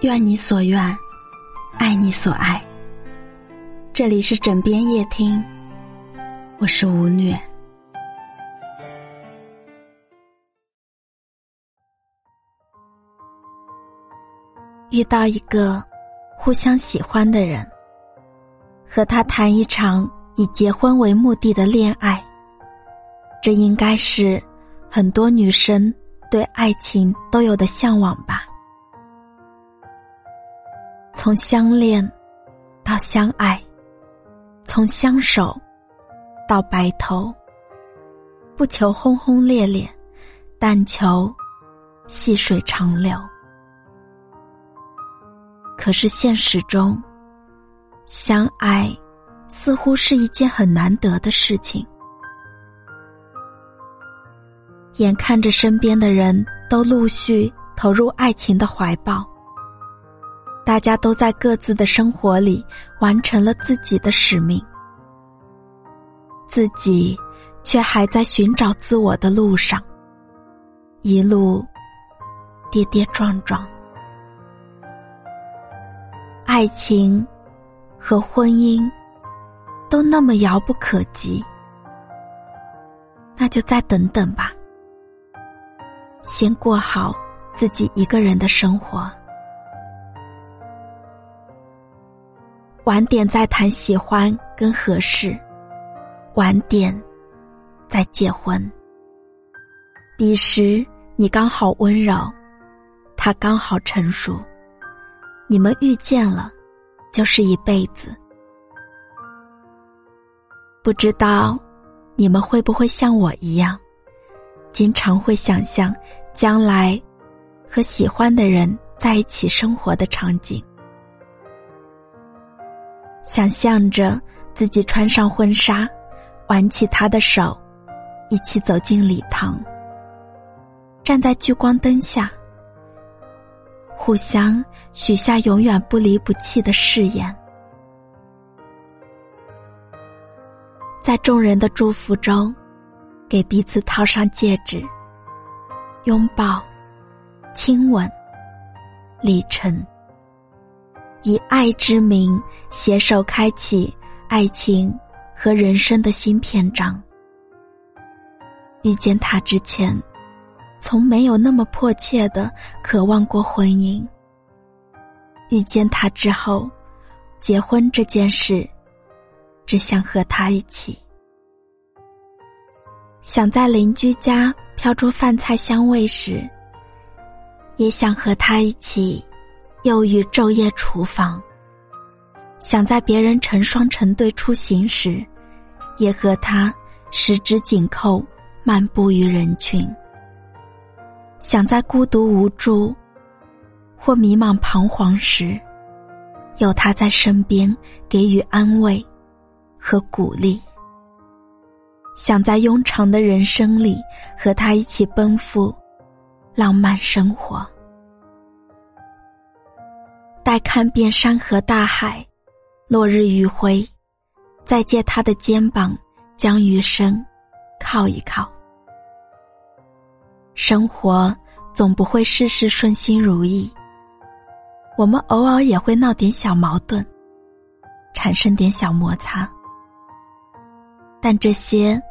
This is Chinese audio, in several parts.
愿你所愿，爱你所爱。这里是枕边夜听，我是吴虐。遇到一个互相喜欢的人，和他谈一场以结婚为目的的恋爱，这应该是很多女生对爱情都有的向往吧。从相恋到相爱，从相守到白头，不求轰轰烈烈，但求细水长流。可是现实中，相爱似乎是一件很难得的事情。眼看着身边的人都陆续投入爱情的怀抱，大家都在各自的生活里完成了自己的使命，自己却还在寻找自我的路上，一路跌跌撞撞。爱情和婚姻都那么遥不可及，那就再等等吧。先过好自己一个人的生活，晚点再谈喜欢跟合适，晚点再结婚。彼时你刚好温柔，他刚好成熟。你们遇见了，就是一辈子。不知道你们会不会像我一样，经常会想象将来和喜欢的人在一起生活的场景，想象着自己穿上婚纱，挽起他的手，一起走进礼堂，站在聚光灯下。互相许下永远不离不弃的誓言，在众人的祝福中，给彼此套上戒指，拥抱、亲吻、礼成，以爱之名携手开启爱情和人生的新篇章。遇见他之前。从没有那么迫切的渴望过婚姻。遇见他之后，结婚这件事，只想和他一起，想在邻居家飘出饭菜香味时，也想和他一起，又于昼夜厨房。想在别人成双成对出行时，也和他十指紧扣，漫步于人群。想在孤独无助，或迷茫彷徨时，有他在身边给予安慰和鼓励；想在庸长的人生里和他一起奔赴浪漫生活，待看遍山河大海，落日余晖，再借他的肩膀将余生靠一靠。生活总不会事事顺心如意，我们偶尔也会闹点小矛盾，产生点小摩擦，但这些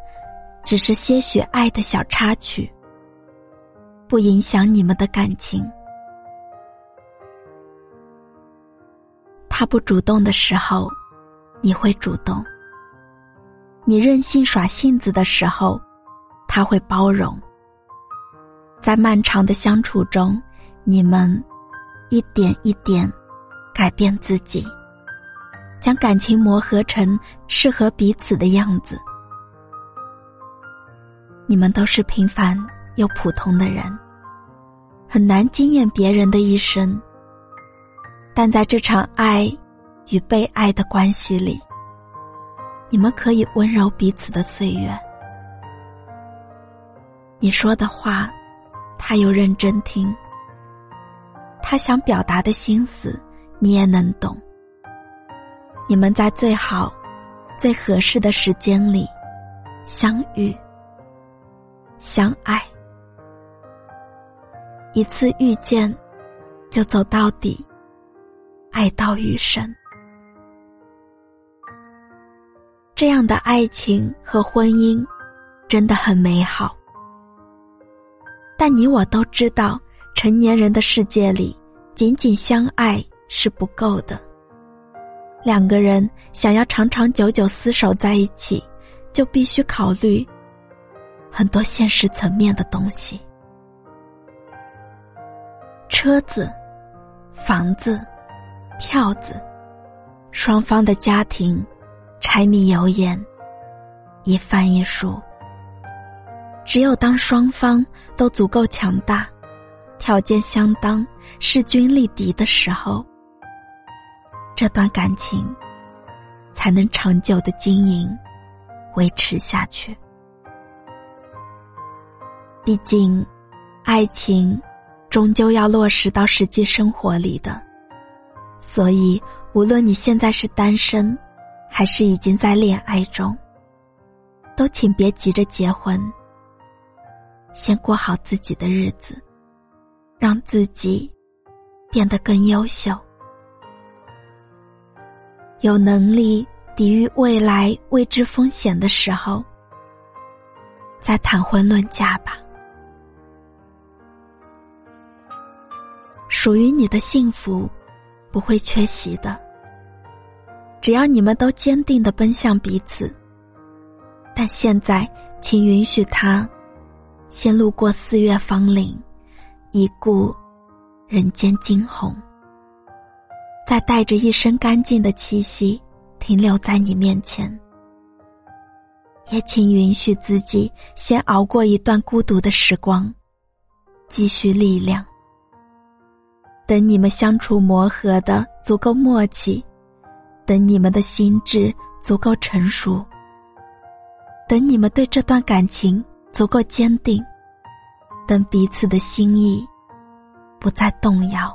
只是些许爱的小插曲，不影响你们的感情。他不主动的时候，你会主动；你任性耍性子的时候，他会包容。在漫长的相处中，你们一点一点改变自己，将感情磨合成适合彼此的样子。你们都是平凡又普通的人，很难惊艳别人的一生。但在这场爱与被爱的关系里，你们可以温柔彼此的岁月。你说的话。他又认真听，他想表达的心思，你也能懂。你们在最好、最合适的时间里相遇、相爱，一次遇见就走到底，爱到余生。这样的爱情和婚姻，真的很美好。但你我都知道，成年人的世界里，仅仅相爱是不够的。两个人想要长长久久厮守在一起，就必须考虑很多现实层面的东西：车子、房子、票子，双方的家庭。柴米油盐，一饭一书。只有当双方都足够强大，条件相当，势均力敌的时候，这段感情才能长久的经营、维持下去。毕竟，爱情终究要落实到实际生活里的，所以，无论你现在是单身。还是已经在恋爱中，都请别急着结婚。先过好自己的日子，让自己变得更优秀，有能力抵御未来未知风险的时候，再谈婚论嫁吧。属于你的幸福，不会缺席的。只要你们都坚定的奔向彼此，但现在，请允许他先路过四月芳林，一顾人间惊鸿，再带着一身干净的气息停留在你面前。也请允许自己先熬过一段孤独的时光，积蓄力量。等你们相处磨合的足够默契。等你们的心智足够成熟，等你们对这段感情足够坚定，等彼此的心意不再动摇，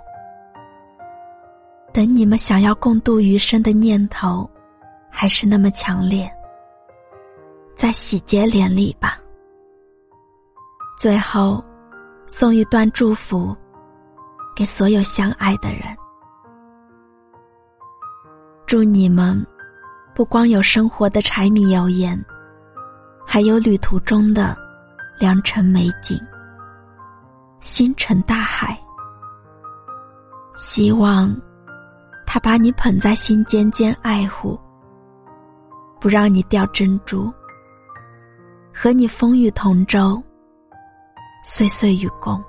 等你们想要共度余生的念头还是那么强烈，再喜结连理吧。最后，送一段祝福给所有相爱的人。祝你们，不光有生活的柴米油盐，还有旅途中的良辰美景、星辰大海。希望他把你捧在心尖尖爱护，不让你掉珍珠，和你风雨同舟，岁岁与共。